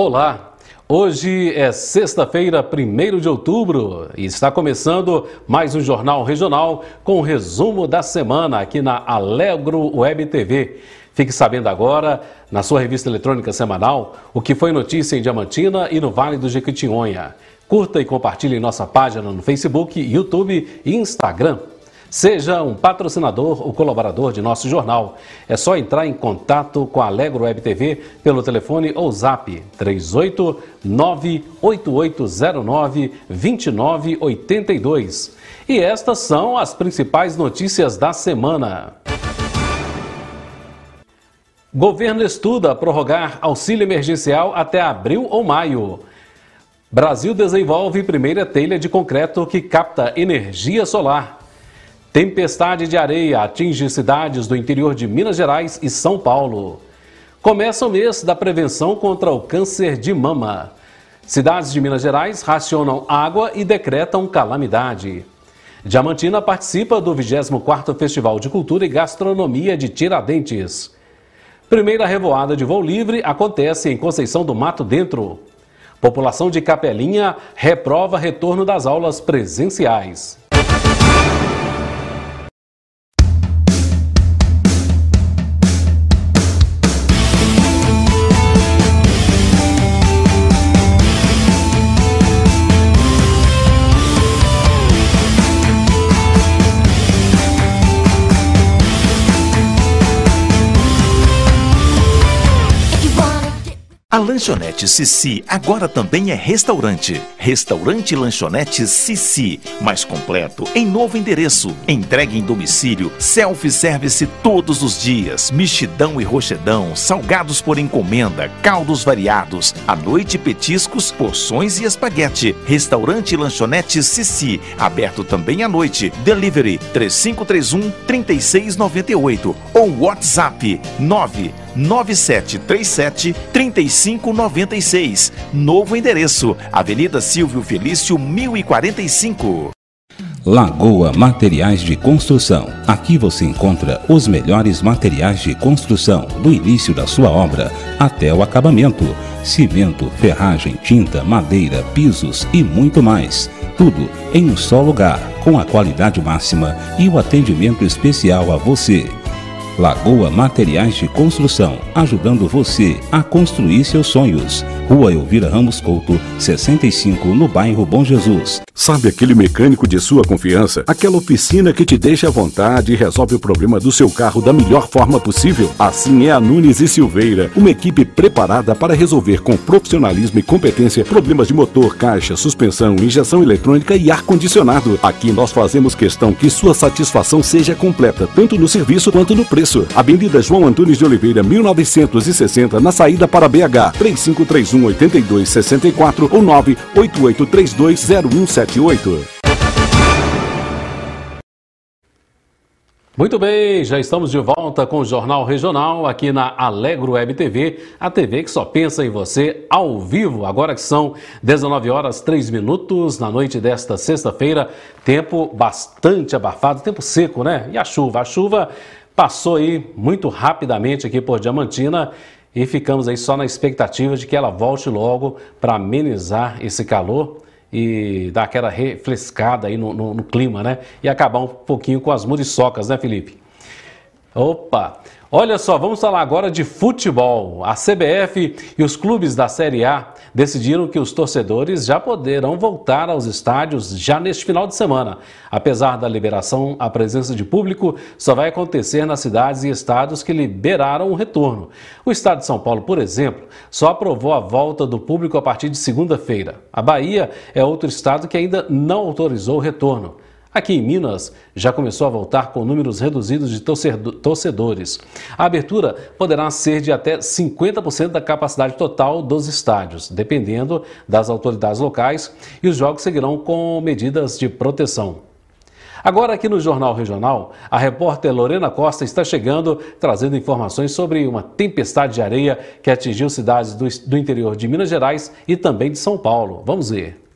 Olá! Hoje é sexta-feira, 1 de outubro, e está começando mais um Jornal Regional com o resumo da semana aqui na Alegro Web TV. Fique sabendo agora, na sua revista eletrônica semanal, o que foi notícia em Diamantina e no Vale do Jequitinhonha. Curta e compartilhe nossa página no Facebook, YouTube e Instagram. Seja um patrocinador ou colaborador de nosso jornal. É só entrar em contato com a Alegro Web TV pelo telefone ou zap 389-8809-2982. E estas são as principais notícias da semana. Governo estuda prorrogar auxílio emergencial até abril ou maio. Brasil desenvolve primeira telha de concreto que capta energia solar. Tempestade de areia atinge cidades do interior de Minas Gerais e São Paulo. Começa o mês da prevenção contra o câncer de mama. Cidades de Minas Gerais racionam água e decretam calamidade. Diamantina participa do 24º Festival de Cultura e Gastronomia de Tiradentes. Primeira revoada de voo livre acontece em Conceição do Mato Dentro. População de Capelinha reprova retorno das aulas presenciais. A lanchonete Sissi agora também é restaurante. Restaurante Lanchonete Sissi, mais completo, em novo endereço. Entregue em domicílio, self-service todos os dias, mexidão e rochedão, salgados por encomenda, caldos variados, à noite petiscos, porções e espaguete. Restaurante Lanchonete Sissi, aberto também à noite. Delivery 3531 3698 ou WhatsApp 9 9737 3596. Novo endereço: Avenida Silvio Felício 1045. Lagoa Materiais de Construção. Aqui você encontra os melhores materiais de construção, do início da sua obra até o acabamento: cimento, ferragem, tinta, madeira, pisos e muito mais. Tudo em um só lugar, com a qualidade máxima e o atendimento especial a você. Lagoa Materiais de Construção, ajudando você a construir seus sonhos. Rua Elvira Ramos Couto, 65, no bairro Bom Jesus. Sabe aquele mecânico de sua confiança? Aquela oficina que te deixa à vontade e resolve o problema do seu carro da melhor forma possível? Assim é a Nunes e Silveira, uma equipe preparada para resolver com profissionalismo e competência problemas de motor, caixa, suspensão, injeção eletrônica e ar-condicionado. Aqui nós fazemos questão que sua satisfação seja completa, tanto no serviço quanto no preço. Avenida João Antunes de Oliveira, 1960, na saída para BH, 3531 8264 ou 988320178. Muito bem, já estamos de volta com o Jornal Regional aqui na Alegro Web TV, a TV que só pensa em você ao vivo. Agora que são 19 horas 3 minutos na noite desta sexta-feira, tempo bastante abafado, tempo seco, né? E a chuva? A chuva passou aí muito rapidamente aqui por Diamantina e ficamos aí só na expectativa de que ela volte logo para amenizar esse calor e dar aquela refrescada aí no, no, no, clima, né? E acabar um pouquinho com as muriçocas, né, Felipe? Opa! Olha só, vamos falar agora de futebol. A CBF e os clubes da Série A decidiram que os torcedores já poderão voltar aos estádios já neste final de semana. Apesar da liberação, a presença de público só vai acontecer nas cidades e estados que liberaram o retorno. O estado de São Paulo, por exemplo, só aprovou a volta do público a partir de segunda-feira. A Bahia é outro estado que ainda não autorizou o retorno. Aqui em Minas, já começou a voltar com números reduzidos de torcedores. A abertura poderá ser de até 50% da capacidade total dos estádios, dependendo das autoridades locais, e os jogos seguirão com medidas de proteção. Agora, aqui no Jornal Regional, a repórter Lorena Costa está chegando trazendo informações sobre uma tempestade de areia que atingiu cidades do, interior de Minas Gerais e também de São Paulo. Vamos ver.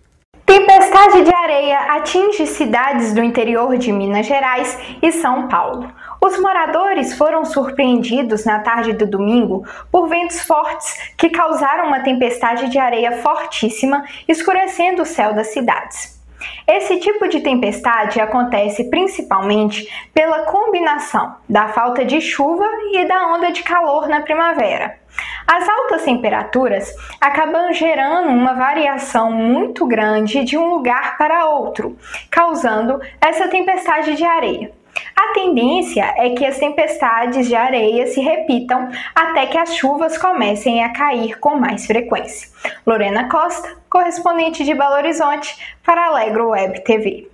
Tempestade de areia atinge cidades do interior de Minas Gerais e São Paulo. Os moradores foram surpreendidos na tarde do domingo por ventos fortes que causaram uma tempestade de areia fortíssima, escurecendo o céu das cidades. Esse tipo de tempestade acontece principalmente pela combinação da falta de chuva e da onda de calor na primavera. As altas temperaturas acabam gerando uma variação muito grande de um lugar para outro, causando essa tempestade de areia. A tendência é que as tempestades de areia se repitam até que as chuvas comecem a cair com mais frequência. Lorena Costa, correspondente de Belo Horizonte, para Alegro Web TV.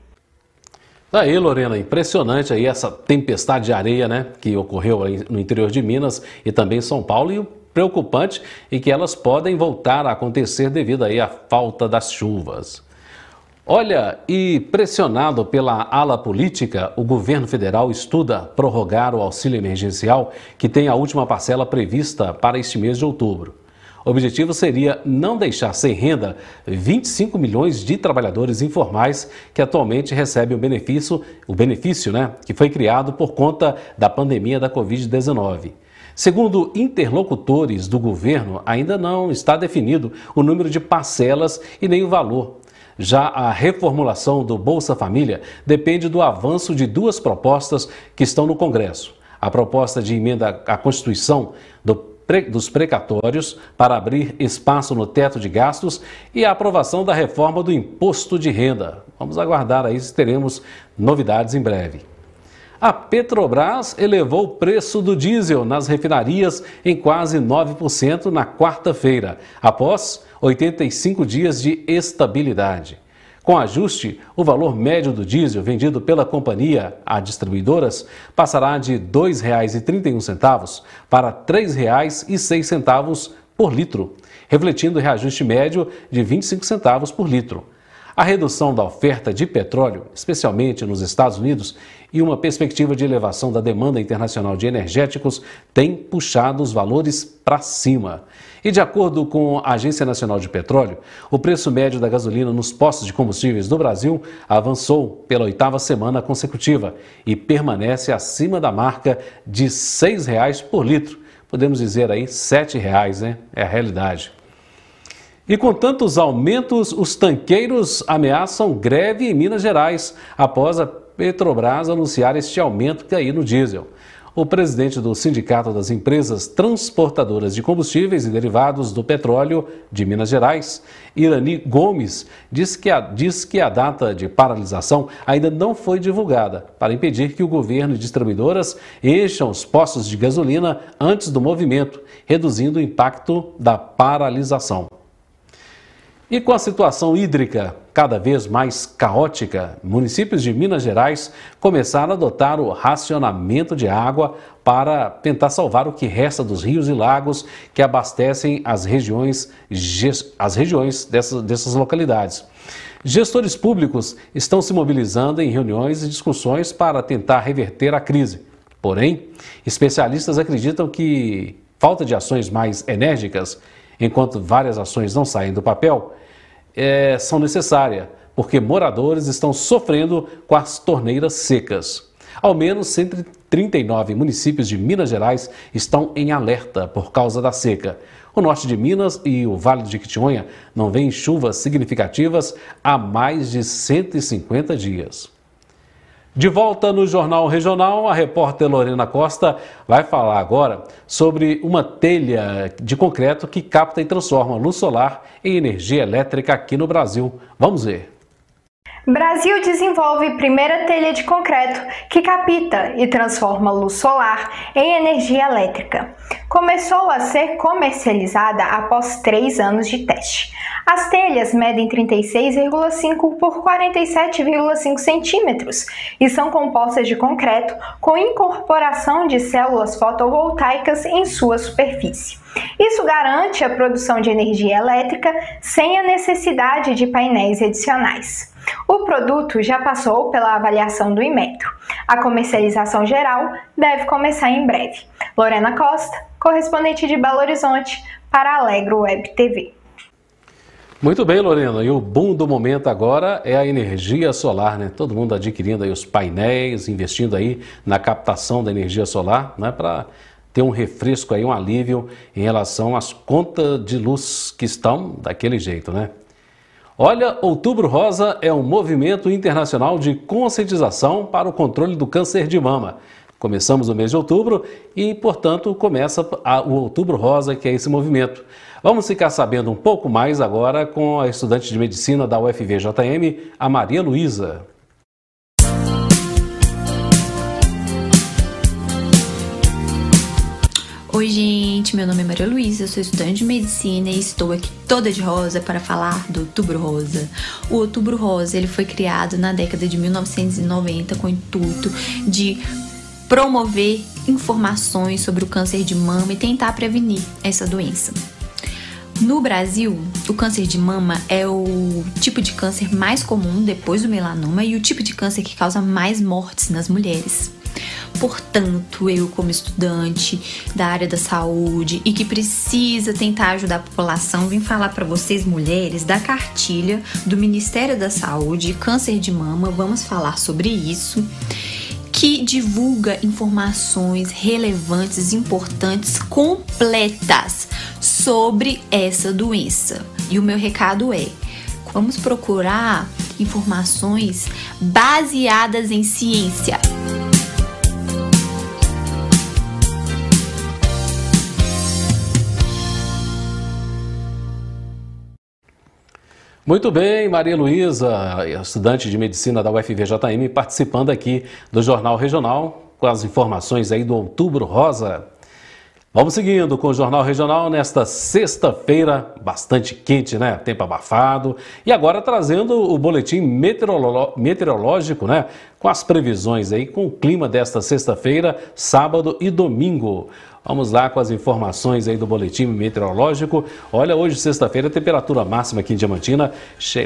Aí, Lorena, impressionante aí essa tempestade de areia, né, que ocorreu no interior de Minas e também São Paulo e o preocupante é que elas podem voltar a acontecer devido aí à falta das chuvas. Olha, e pressionado pela ala política, o governo federal estuda prorrogar o auxílio emergencial que tem a última parcela prevista para este mês de outubro. O objetivo seria não deixar sem renda 25 milhões de trabalhadores informais que atualmente recebem o benefício, o benefício né, que foi criado por conta da pandemia da Covid-19. Segundo interlocutores do governo, ainda não está definido o número de parcelas e nem o valor. Já a reformulação do Bolsa Família depende do avanço de duas propostas que estão no Congresso. A proposta de emenda à Constituição do dos precatórios para abrir espaço no teto de gastos e a aprovação da reforma do imposto de renda. Vamos aguardar aí se teremos novidades em breve. A Petrobras elevou o preço do diesel nas refinarias em quase 9% na quarta-feira, após 85 dias de estabilidade. Com ajuste, o valor médio do diesel vendido pela companhia a distribuidoras passará de R$ 2,31 para R$ 3,06 por litro, refletindo reajuste médio de 25 centavos por litro. A redução da oferta de petróleo, especialmente nos Estados Unidos, e uma perspectiva de elevação da demanda internacional de energéticos tem puxado os valores para cima. E de acordo com a Agência Nacional de Petróleo, o preço médio da gasolina nos postos de combustíveis do Brasil avançou pela oitava semana consecutiva e permanece acima da marca de R$ 6,00 por litro. Podemos dizer aí R$ 7,00, né? É a realidade. E com tantos aumentos, os tanqueiros ameaçam greve em Minas Gerais após a Petrobras anunciar este aumento que aí no diesel. O presidente do Sindicato das Empresas Transportadoras de Combustíveis e Derivados do Petróleo de Minas Gerais, Irani Gomes, diz que, a, diz que a data de paralisação ainda não foi divulgada para impedir que o governo e distribuidoras encham os postos de gasolina antes do movimento, reduzindo o impacto da paralisação. E com a situação hídrica cada vez mais caótica, municípios de Minas Gerais começaram a adotar o racionamento de água para tentar salvar o que resta dos rios e lagos que abastecem as regiões, as regiões dessas, dessas localidades. Gestores públicos estão se mobilizando em reuniões e discussões para tentar reverter a crise. Porém, especialistas acreditam que falta de ações mais enérgicas enquanto várias ações não saem do papel, é, são necessárias, porque moradores estão sofrendo com as torneiras secas. Ao menos 139 municípios de Minas Gerais estão em alerta por causa da seca. O norte de Minas e o Vale de Jequitinhonha não vêem chuvas significativas há mais de 150 dias. De volta no Jornal Regional, a repórter Lorena Costa vai falar agora sobre uma telha de concreto que capta e transforma luz solar em energia elétrica aqui no Brasil. Vamos ver. Brasil desenvolve primeira telha de concreto que capta e transforma luz solar em energia elétrica. Começou a ser comercializada após três anos de teste. As telhas medem 36,5 por 47,5 centímetros e são compostas de concreto com incorporação de células fotovoltaicas em sua superfície. Isso garante a produção de energia elétrica sem a necessidade de painéis adicionais. O produto já passou pela avaliação do Inmetro. A comercialização geral deve começar em breve. Lorena Costa, correspondente de Belo Horizonte, para Alegro Web TV. Muito bem, Lorena. E o boom do momento agora é a energia solar, né? Todo mundo adquirindo aí os painéis, investindo aí na captação da energia solar, né? Para ter um refresco aí, um alívio em relação às contas de luz que estão daquele jeito, né? Olha, Outubro Rosa é um movimento internacional de conscientização para o controle do câncer de mama. Começamos o mês de outubro e, portanto, começa o Outubro Rosa, que é esse movimento. Vamos ficar sabendo um pouco mais agora com a estudante de medicina da UFVJM, a Maria Luísa. Oi, gente, meu nome é Maria Luísa, sou estudante de medicina e estou aqui toda de rosa para falar do Outubro Rosa. O Outubro Rosa ele foi criado na década de 1990 com o intuito de promover informações sobre o câncer de mama e tentar prevenir essa doença. No Brasil, o câncer de mama é o tipo de câncer mais comum depois do melanoma e o tipo de câncer que causa mais mortes nas mulheres. Portanto, eu, como estudante da área da saúde e que precisa tentar ajudar a população, vim falar para vocês, mulheres, da cartilha do Ministério da Saúde, Câncer de Mama. Vamos falar sobre isso que divulga informações relevantes, importantes, completas sobre essa doença. E o meu recado é: vamos procurar informações baseadas em ciência. Muito bem, Maria Luísa, estudante de medicina da UFVJM, participando aqui do Jornal Regional com as informações aí do Outubro Rosa. Vamos seguindo com o Jornal Regional nesta sexta-feira, bastante quente, né? Tempo abafado. E agora trazendo o boletim meteorológico, né? Com as previsões aí, com o clima desta sexta-feira, sábado e domingo. Vamos lá com as informações aí do boletim meteorológico. Olha, hoje, sexta-feira, a temperatura máxima aqui em Diamantina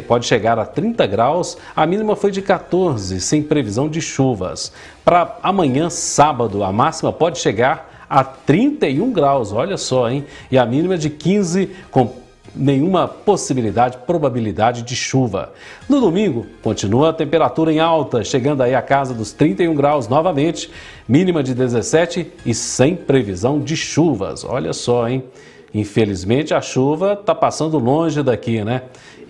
pode chegar a 30 graus, a mínima foi de 14, sem previsão de chuvas. Para amanhã, sábado, a máxima pode chegar a 31 graus, olha só, hein? E a mínima de 15, com nenhuma possibilidade, probabilidade de chuva. No domingo, continua a temperatura em alta, chegando aí a casa dos 31 graus novamente, mínima de 17 e sem previsão de chuvas. Olha só, hein? Infelizmente a chuva está passando longe daqui, né?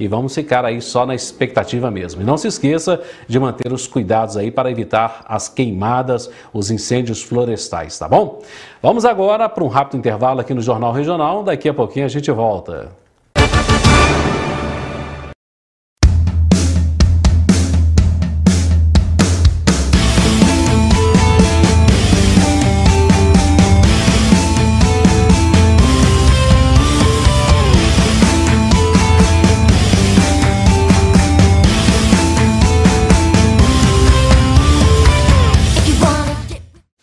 E vamos ficar aí só na expectativa mesmo. E não se esqueça de manter os cuidados aí para evitar as queimadas, os incêndios florestais, tá bom? Vamos agora para um rápido intervalo aqui no Jornal Regional. Daqui a pouquinho a gente volta.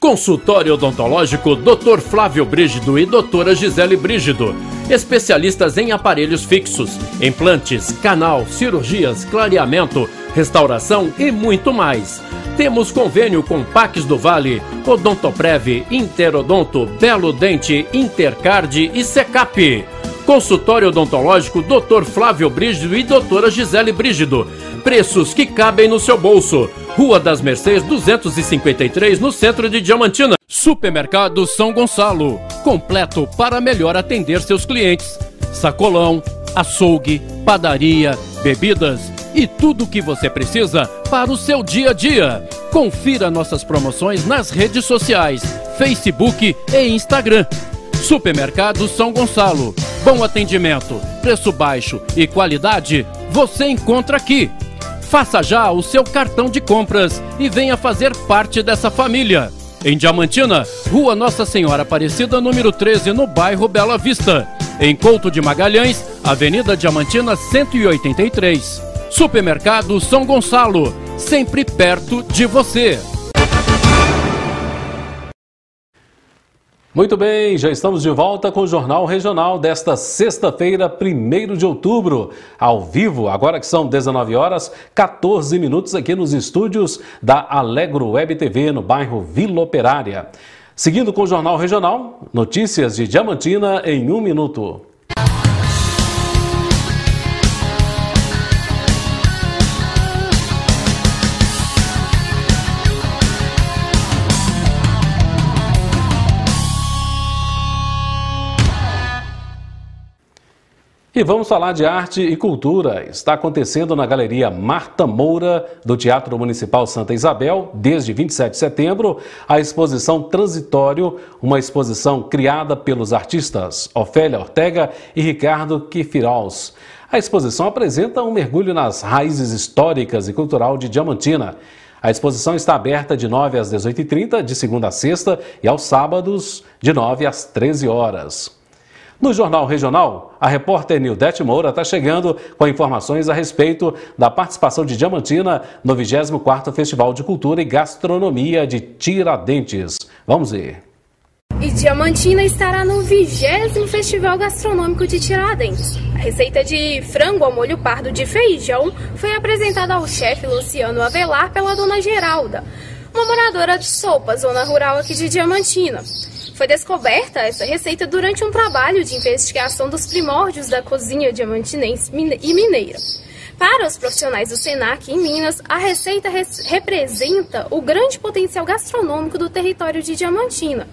Consultório Odontológico Dr. Flávio Brígido e Doutora Gisele Brígido. Especialistas em aparelhos fixos, implantes, canal, cirurgias, clareamento, restauração e muito mais. Temos convênio com Pax do Vale, Odontoprev, Interodonto, Belo Dente, Intercard e Secap. Consultório Odontológico Dr. Flávio Brígido e Doutora Gisele Brígido. Preços que cabem no seu bolso. Rua das Mercês 253, no centro de Diamantina. Supermercado São Gonçalo. Completo para melhor atender seus clientes. Sacolão, açougue, padaria, bebidas e tudo o que você precisa para o seu dia a dia. Confira nossas promoções nas redes sociais, Facebook e Instagram. Supermercado São Gonçalo. Bom atendimento, preço baixo e qualidade você encontra aqui. Faça já o seu cartão de compras e venha fazer parte dessa família. Em Diamantina, Rua Nossa Senhora Aparecida, número 13, no bairro Bela Vista. Em Couto de Magalhães, Avenida Diamantina 183. Supermercado São Gonçalo, sempre perto de você. Muito bem, já estamos de volta com o Jornal Regional desta sexta-feira, 1 de outubro, ao vivo, agora que são 19 horas, 14 minutos aqui nos estúdios da Alegro Web TV, no bairro Vila Operária. Seguindo com o Jornal Regional, notícias de Diamantina em um minuto. E vamos falar de arte e cultura. Está acontecendo na Galeria Marta Moura, do Teatro Municipal Santa Isabel, desde 27 de setembro, a exposição Transitório, uma exposição criada pelos artistas Ofélia Ortega e Ricardo Kifiros. A exposição apresenta um mergulho nas raízes históricas e cultural de Diamantina. A exposição está aberta de 9 às 18h30, de segunda a sexta, e aos sábados, de 9 às 13 horas. No Jornal Regional, a repórter Nildete Moura está chegando com informações a respeito da participação de Diamantina no 24º Festival de Cultura e Gastronomia de Tiradentes. Vamos ver. E Diamantina estará no 20 Festival Gastronômico de Tiradentes. A receita de frango ao molho pardo de feijão foi apresentada ao chefe Luciano Avelar pela dona Geralda, uma moradora de Sopa, zona rural aqui de Diamantina. Foi descoberta essa receita durante um trabalho de investigação dos primórdios da cozinha diamantinense e mineira. Para os profissionais do SENAC em Minas, a receita representa o grande potencial gastronômico do território de Diamantina.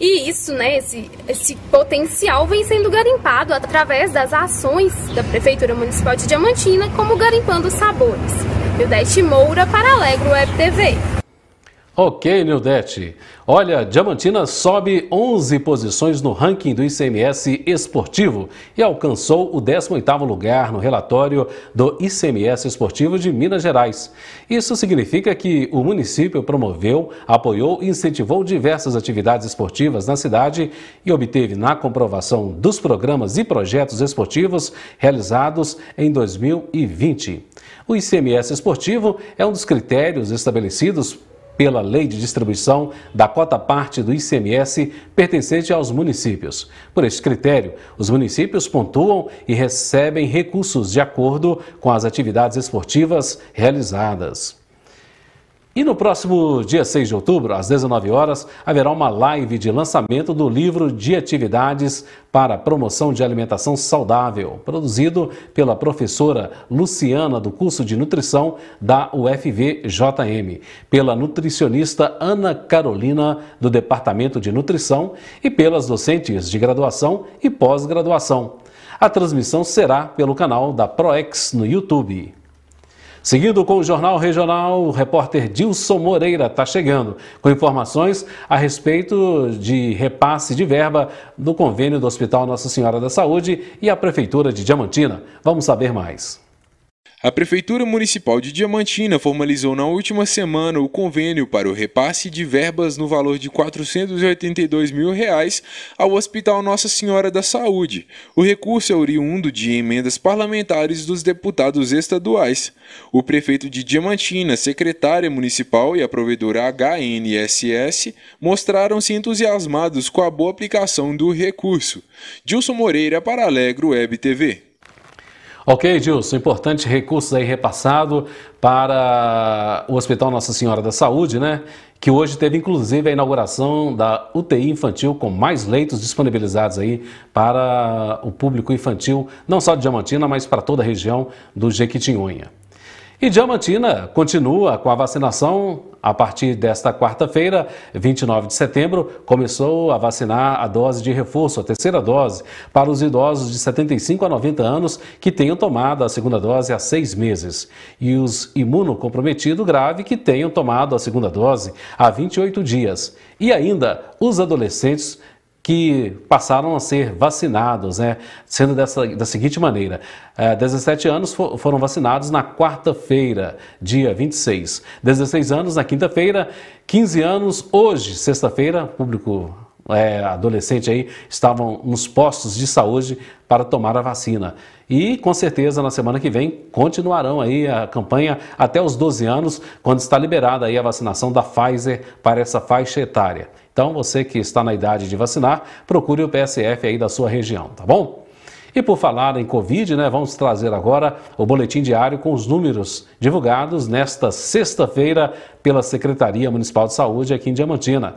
E isso, né, esse, esse potencial vem sendo garimpado através das ações da Prefeitura Municipal de Diamantina, como Garimpando Sabores. Ildete Moura para Alegro Web TV. Ok, Nildete. Olha, Diamantina sobe 11 posições no ranking do ICMS esportivo e alcançou o 18º lugar no relatório do ICMS esportivo de Minas Gerais. Isso significa que o município promoveu, apoiou e incentivou diversas atividades esportivas na cidade e obteve na comprovação dos programas e projetos esportivos realizados em 2020. O ICMS esportivo é um dos critérios estabelecidos pela lei de distribuição da cota parte do ICMS pertencente aos municípios. Por este critério, os municípios pontuam e recebem recursos de acordo com as atividades esportivas realizadas. E no próximo dia 6 de outubro, às 19 horas, haverá uma live de lançamento do livro de atividades para promoção de alimentação saudável, produzido pela professora Luciana do curso de nutrição da UFVJM, pela nutricionista Ana Carolina do departamento de nutrição e pelas docentes de graduação e pós-graduação. A transmissão será pelo canal da ProEx no YouTube. Seguindo com o Jornal Regional, o repórter Dilson Moreira está chegando com informações a respeito de repasse de verba do convênio do Hospital Nossa Senhora da Saúde e a Prefeitura de Diamantina. Vamos saber mais. A Prefeitura Municipal de Diamantina formalizou na última semana o convênio para o repasse de verbas no valor de 482 mil reais ao Hospital Nossa Senhora da Saúde. O recurso é oriundo de emendas parlamentares dos deputados estaduais. O prefeito de Diamantina, secretária municipal e a provedora HNSS mostraram-se entusiasmados com a boa aplicação do recurso. Dilson Moreira para Alegro Web TV. Ok, Gilson, importante recursos aí repassado para o Hospital Nossa Senhora da Saúde, né? Que hoje teve inclusive a inauguração da UTI infantil com mais leitos disponibilizados aí para o público infantil, não só de Diamantina, mas para toda a região do Jequitinhonha. E Diamantina continua com a vacinação a partir desta quarta-feira, 29 de setembro, começou a vacinar a dose de reforço, a terceira dose, para os idosos de 75 a 90 anos que tenham tomado a segunda dose há seis meses e os imunocomprometidos grave que tenham tomado a segunda dose há 28 dias. E ainda os adolescentes que passaram a ser vacinados, né? sendo dessa, da seguinte maneira: é, 17 anos for, foram vacinados na quarta-feira, dia 26, 16 anos na quinta-feira, 15 anos hoje, sexta-feira, público é, adolescente aí estavam nos postos de saúde para tomar a vacina. E com certeza na semana que vem continuarão aí a campanha até os 12 anos, quando está liberada aí a vacinação da Pfizer para essa faixa etária. Então, você que está na idade de vacinar, procure o PSF aí da sua região, tá bom? E por falar em Covid, né, vamos trazer agora o boletim diário com os números divulgados nesta sexta-feira pela Secretaria Municipal de Saúde aqui em Diamantina.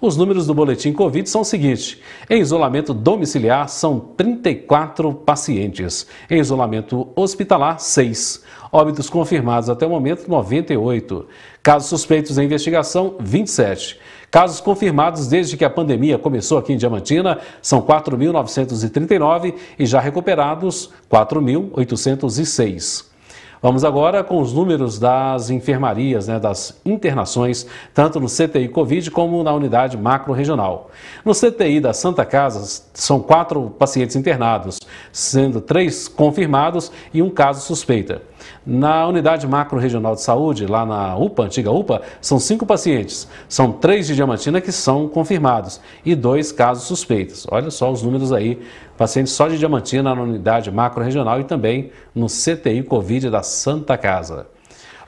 Os números do boletim Covid são os seguintes: em isolamento domiciliar são 34 pacientes, em isolamento hospitalar, 6. Óbitos confirmados até o momento, 98. Casos suspeitos em investigação, 27. Casos confirmados desde que a pandemia começou aqui em Diamantina são 4.939 e já recuperados 4.806. Vamos agora com os números das enfermarias, né, das internações, tanto no CTI Covid como na unidade macro-regional. No CTI da Santa Casa, são quatro pacientes internados, sendo três confirmados e um caso suspeita. Na unidade macro-regional de saúde, lá na UPA, antiga UPA, são cinco pacientes. São três de Diamantina que são confirmados e dois casos suspeitos. Olha só os números aí. Pacientes só de Diamantina na unidade macro-regional e também no CTI Covid da Santa Casa.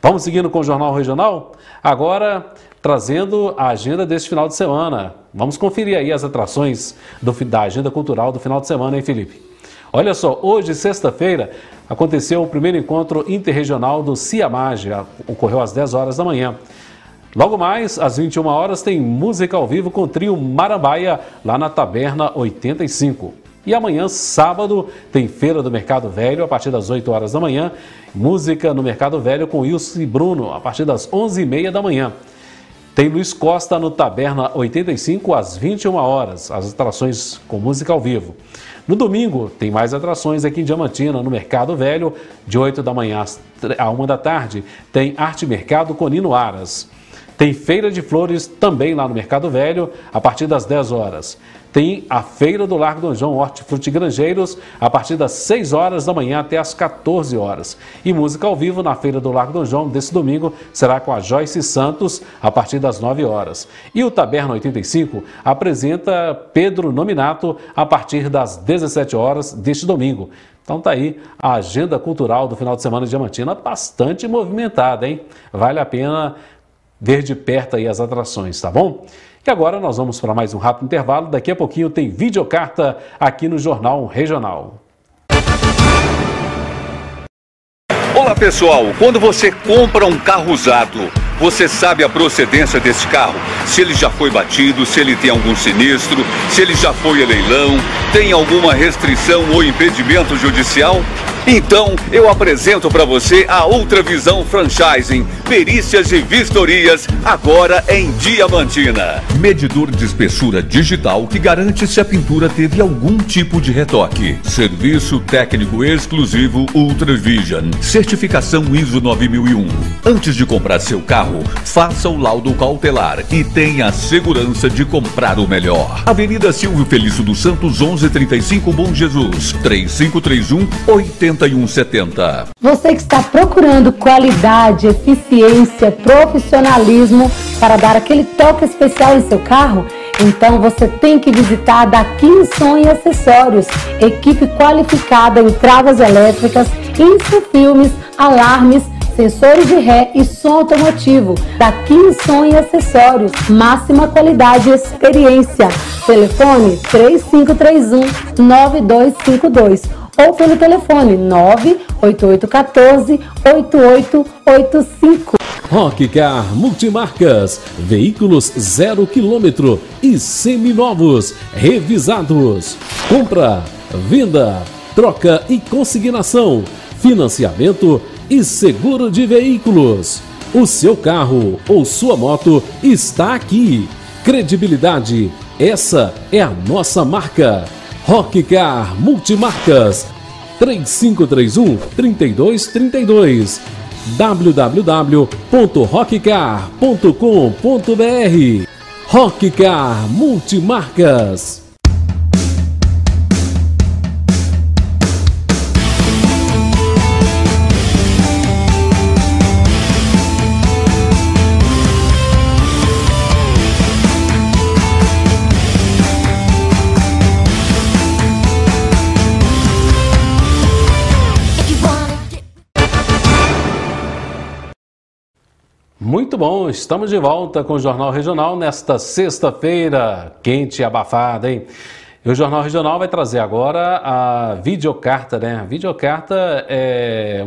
Vamos seguindo com o Jornal Regional? Agora trazendo a agenda deste final de semana. Vamos conferir aí as atrações do, da agenda cultural do final de semana, hein, Felipe? Olha só, hoje, sexta-feira, aconteceu o primeiro encontro interregional do CIAMAGE, ocorreu às 10 horas da manhã. Logo mais, às 21 horas, tem música ao vivo com o trio Marambaia, lá na Taberna 85. E amanhã, sábado, tem Feira do Mercado Velho, a partir das 8 horas da manhã. Música no Mercado Velho com Wilson e Bruno, a partir das 11h30 da manhã. Tem Luiz Costa no Taberna 85 às 21 horas, as atrações com música ao vivo. No domingo, tem mais atrações aqui em Diamantina, no Mercado Velho, de 8 da manhã a 1 da tarde. Tem Arte Mercado Conino Aras. Tem Feira de Flores também lá no Mercado Velho, a partir das 10 horas. Tem a Feira do Largo Dom João Hortifruti Grangeiros, a partir das 6 horas da manhã até as 14 horas. E música ao vivo na Feira do Largo Dom João desse domingo será com a Joyce Santos, a partir das 9 horas. E o Taberna 85 apresenta Pedro Nominato a partir das 17 horas deste domingo. Então tá aí a agenda cultural do final de semana de Diamantina bastante movimentada, hein? Vale a pena ver de perto aí as atrações, tá bom? E agora nós vamos para mais um rápido intervalo. Daqui a pouquinho tem videocarta aqui no Jornal Regional. Olá pessoal, quando você compra um carro usado, você sabe a procedência desse carro? Se ele já foi batido, se ele tem algum sinistro, se ele já foi a leilão, tem alguma restrição ou impedimento judicial? Então, eu apresento para você a Ultravisão Franchising, perícias e vistorias, agora em Diamantina. Medidor de espessura digital que garante se a pintura teve algum tipo de retoque. Serviço técnico exclusivo Ultravision. Certificação ISO 9001. Antes de comprar seu carro, faça o laudo cautelar e tenha a segurança de comprar o melhor. Avenida Silvio Felício dos Santos, 1135 Bom Jesus, 3531 80 7170. Você que está procurando qualidade, eficiência, profissionalismo para dar aquele toque especial em seu carro, então você tem que visitar a Daqui Som e Acessórios, equipe qualificada em travas elétricas, infofilmes, alarmes, sensores de ré e som automotivo. Daqui Som e Acessórios, máxima qualidade e experiência. Telefone 3531 9252 ou pelo telefone 98814 8885. Rockcar Multimarcas, veículos zero quilômetro e seminovos, revisados. Compra, venda, troca e consignação, financiamento e seguro de veículos. O seu carro ou sua moto está aqui. Credibilidade, essa é a nossa marca. Rockcar Multimarcas. 3531 3232 www.rockcar.com.br Rockcar Multimarcas Muito bom, estamos de volta com o Jornal Regional nesta sexta-feira, quente e abafada, hein? E o Jornal Regional vai trazer agora a videocarta, né? A videocarta é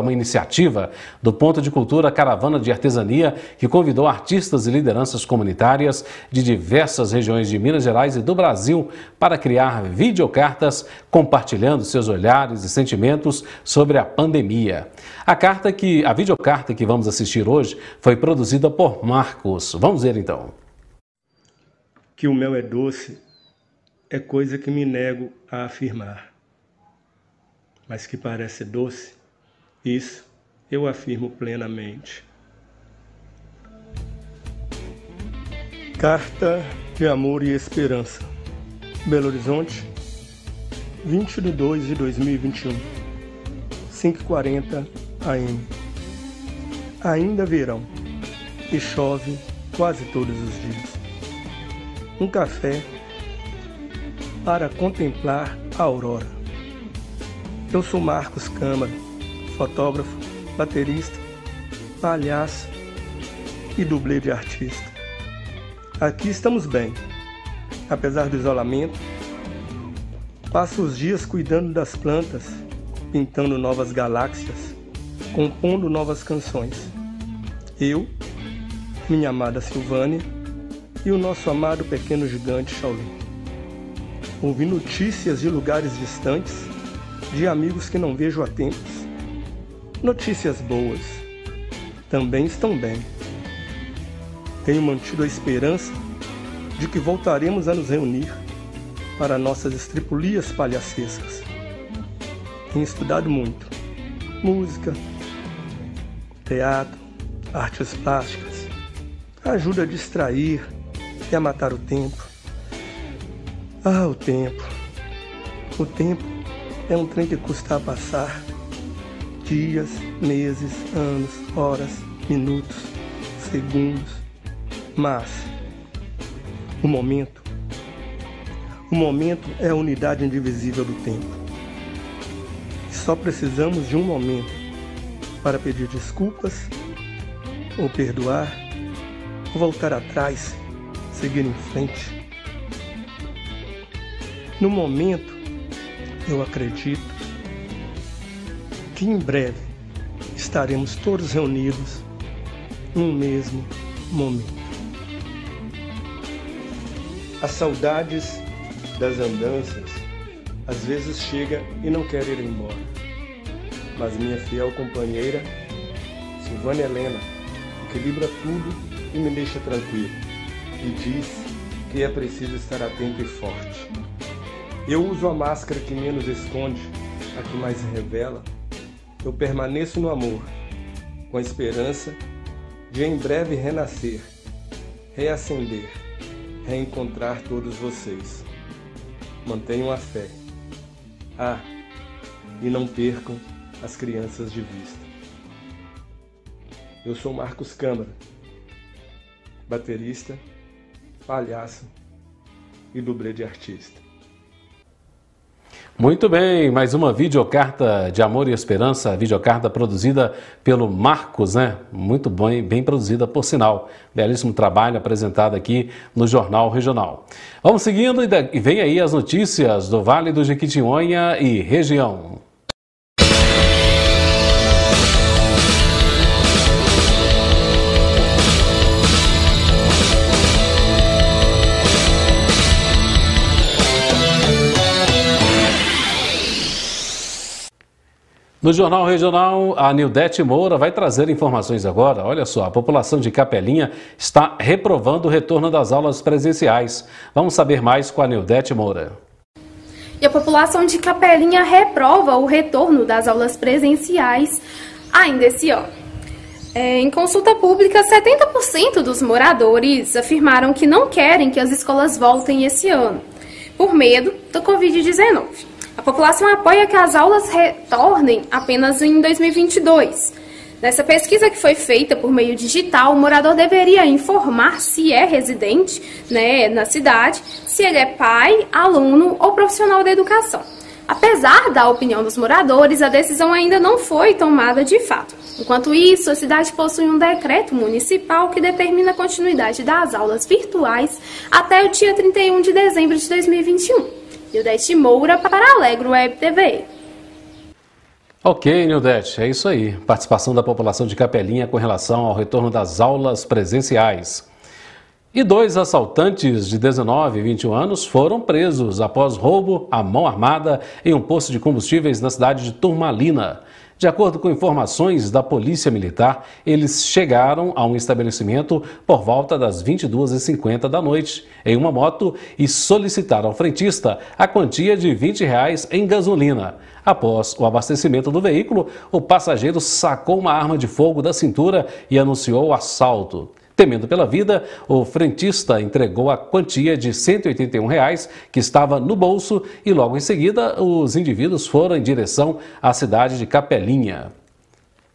uma iniciativa do Ponto de Cultura Caravana de Artesania que convidou artistas e lideranças comunitárias de diversas regiões de Minas Gerais e do Brasil para criar videocartas compartilhando seus olhares e sentimentos sobre a pandemia. A carta que a videocarta que vamos assistir hoje foi produzida por Marcos. Vamos ver então. Que o mel é doce é coisa que me nego a afirmar. Mas que parece doce, isso eu afirmo plenamente. Carta de Amor e Esperança. Belo Horizonte, 20 de 2 de 2021, 5h40 AM. Ainda verão e chove quase todos os dias. Um café para contemplar a aurora. Eu sou Marcos Câmara, fotógrafo, baterista, palhaço e dublê de artista. Aqui estamos bem, apesar do isolamento. Passo os dias cuidando das plantas, pintando novas galáxias, compondo novas canções. Eu, minha amada Silvânia e o nosso amado pequeno gigante Shaolin ouvi notícias de lugares distantes, de amigos que não vejo há tempos. Notícias boas. Também estão bem. Tenho mantido a esperança de que voltaremos a nos reunir para nossas estripulias palhacescas. Tenho estudado muito. Música, teatro, artes plásticas. Ajuda a distrair e a matar o tempo. Ah, o tempo. O tempo é um trem que custa passar. Dias, meses, anos, horas, minutos, segundos. Mas o momento, o momento é a unidade indivisível do tempo. só precisamos de um momento para pedir desculpas, ou perdoar, ou voltar atrás, seguir em frente. No momento, eu acredito que em breve estaremos todos reunidos num mesmo momento. As saudades das andanças às vezes chega e não quer ir embora. Mas minha fiel companheira, Silvânia Helena, equilibra tudo e me deixa tranquilo. E diz que é preciso estar atento e forte. Eu uso a máscara que menos esconde, a que mais revela. Eu permaneço no amor, com a esperança de em breve renascer, reacender, reencontrar todos vocês. Mantenham a fé. Ah, e não percam as crianças de vista. Eu sou Marcos Câmara, baterista, palhaço e dublê de artista. Muito bem, mais uma videocarta de amor e esperança, videocarta produzida pelo Marcos, né? Muito bem, bem produzida por sinal. Belíssimo trabalho apresentado aqui no Jornal Regional. Vamos seguindo e vem aí as notícias do Vale do Jequitinhonha e região. No Jornal Regional, a Nildete Moura vai trazer informações agora. Olha só, a população de Capelinha está reprovando o retorno das aulas presenciais. Vamos saber mais com a Nildete Moura. E a população de Capelinha reprova o retorno das aulas presenciais ainda esse ano. É, em consulta pública, 70% dos moradores afirmaram que não querem que as escolas voltem esse ano, por medo do Covid-19. A população apoia que as aulas retornem apenas em 2022. Nessa pesquisa que foi feita por meio digital, o morador deveria informar se é residente né, na cidade, se ele é pai, aluno ou profissional da educação. Apesar da opinião dos moradores, a decisão ainda não foi tomada de fato. Enquanto isso, a cidade possui um decreto municipal que determina a continuidade das aulas virtuais até o dia 31 de dezembro de 2021. Nildete Moura para Alegro Web TV. Ok, Nildete, é isso aí. Participação da população de Capelinha com relação ao retorno das aulas presenciais. E dois assaltantes de 19 e 21 anos foram presos após roubo à mão armada em um posto de combustíveis na cidade de Turmalina. De acordo com informações da Polícia Militar, eles chegaram a um estabelecimento por volta das 22h50 da noite em uma moto e solicitaram ao frentista a quantia de 20 reais em gasolina. Após o abastecimento do veículo, o passageiro sacou uma arma de fogo da cintura e anunciou o assalto. Temendo pela vida, o frentista entregou a quantia de 181 reais que estava no bolso e logo em seguida os indivíduos foram em direção à cidade de Capelinha.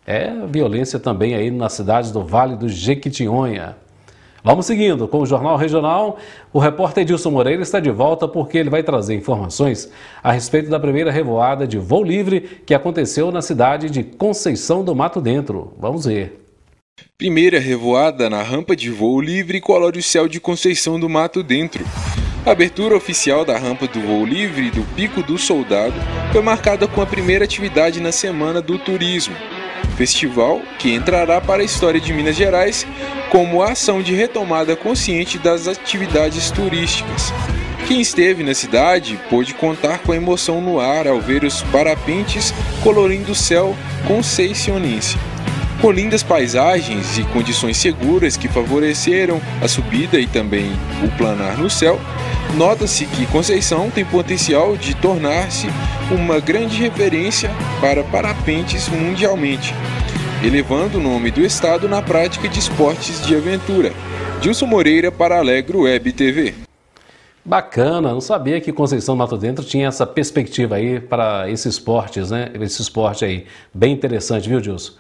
É violência também aí nas cidades do Vale do Jequitinhonha. Vamos seguindo com o Jornal Regional. O repórter Edilson Moreira está de volta porque ele vai trazer informações a respeito da primeira revoada de voo livre que aconteceu na cidade de Conceição do Mato Dentro. Vamos ver. Primeira revoada na rampa de voo livre colore o céu de Conceição do Mato Dentro. A abertura oficial da rampa do voo livre do Pico do Soldado foi marcada com a primeira atividade na Semana do Turismo, festival que entrará para a história de Minas Gerais como a ação de retomada consciente das atividades turísticas. Quem esteve na cidade pôde contar com a emoção no ar ao ver os parapentes colorindo o céu conceicionense. Com lindas paisagens e condições seguras que favoreceram a subida e também o planar no céu, nota-se que Conceição tem potencial de tornar-se uma grande referência para parapentes mundialmente, elevando o nome do estado na prática de esportes de aventura. Dilson Moreira para Alegro Web TV. Bacana, não sabia que Conceição Mato Dentro tinha essa perspectiva aí para esses esportes, né? Esse esporte aí, bem interessante, viu, Dilson?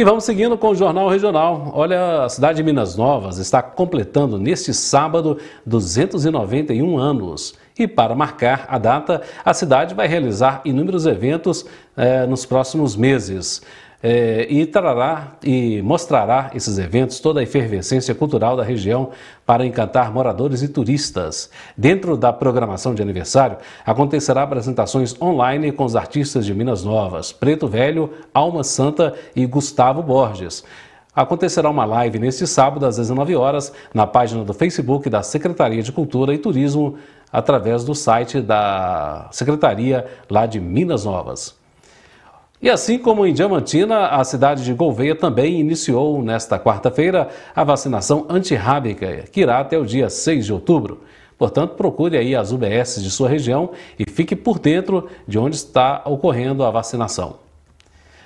E vamos seguindo com o Jornal Regional. Olha, a cidade de Minas Novas está completando neste sábado 291 anos. E para marcar a data, a cidade vai realizar inúmeros eventos eh, nos próximos meses é, e trará e mostrará esses eventos toda a efervescência cultural da região para encantar moradores e turistas. Dentro da programação de aniversário, acontecerá apresentações online com os artistas de Minas Novas, Preto Velho, Alma Santa e Gustavo Borges. Acontecerá uma live neste sábado às 19 horas na página do Facebook da Secretaria de Cultura e Turismo através do site da Secretaria lá de Minas Novas. E assim como em Diamantina, a cidade de Gouveia também iniciou nesta quarta-feira a vacinação antirrábica, que irá até o dia 6 de outubro. Portanto, procure aí as UBS de sua região e fique por dentro de onde está ocorrendo a vacinação.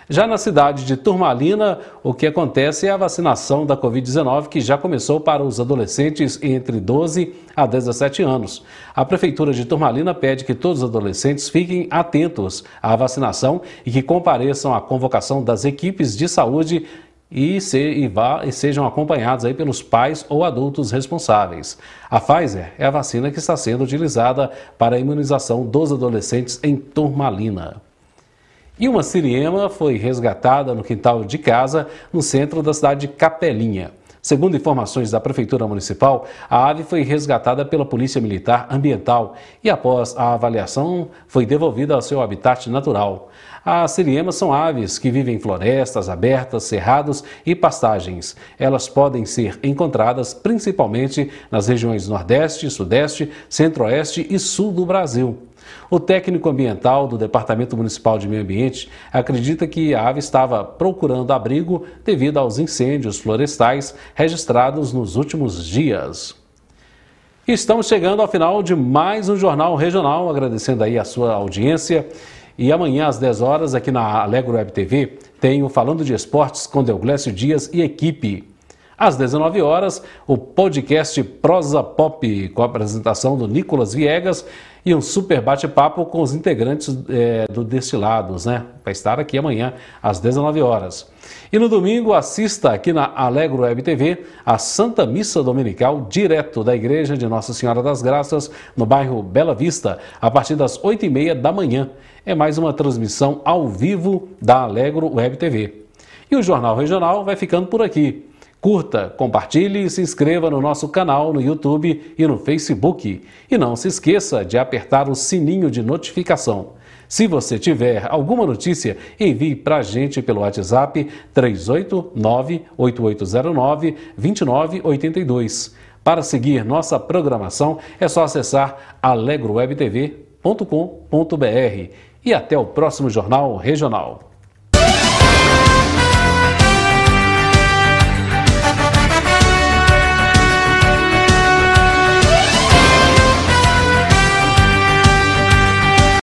Já na cidade de Turmalina, o que acontece é a vacinação da Covid-19, que já começou para os adolescentes entre 12 a 17 anos. A Prefeitura de Turmalina pede que todos os adolescentes fiquem atentos à vacinação e que compareçam à convocação das equipes de saúde e, se, e, vá, e sejam acompanhados aí pelos pais ou adultos responsáveis. A Pfizer é a vacina que está sendo utilizada para a imunização dos adolescentes em Turmalina. E uma siriema foi resgatada no quintal de casa, no centro da cidade de Capelinha. Segundo informações da Prefeitura Municipal, a ave foi resgatada pela Polícia Militar Ambiental e, após a avaliação, foi devolvida ao seu habitat natural. As siriemas são aves que vivem em florestas abertas, cerrados e pastagens. Elas podem ser encontradas principalmente nas regiões Nordeste, Sudeste, Centro-Oeste e Sul do Brasil. O técnico ambiental do Departamento Municipal de Meio Ambiente acredita que a ave estava procurando abrigo devido aos incêndios florestais registrados nos últimos dias. Estamos chegando ao final de mais um Jornal Regional, agradecendo aí a sua audiência. E amanhã às 10 horas, aqui na Alegro Web TV, tenho Falando de Esportes com Deoglécio Dias e equipe. Às 19 horas, o podcast Prosa Pop, com a apresentação do Nicolas Viegas e um super bate-papo com os integrantes é, do Destilados, né? Vai estar aqui amanhã às 19 horas. E no domingo, assista aqui na Alegro Web TV a Santa Missa Dominical, direto da Igreja de Nossa Senhora das Graças, no bairro Bela Vista, a partir das 8h30 da manhã. É mais uma transmissão ao vivo da Alegro Web TV. E o Jornal Regional vai ficando por aqui. Curta, compartilhe e se inscreva no nosso canal no YouTube e no Facebook. E não se esqueça de apertar o sininho de notificação. Se você tiver alguma notícia, envie para a gente pelo WhatsApp 389-8809-2982. Para seguir nossa programação, é só acessar alegrowebtv.com.br. E até o próximo Jornal Regional.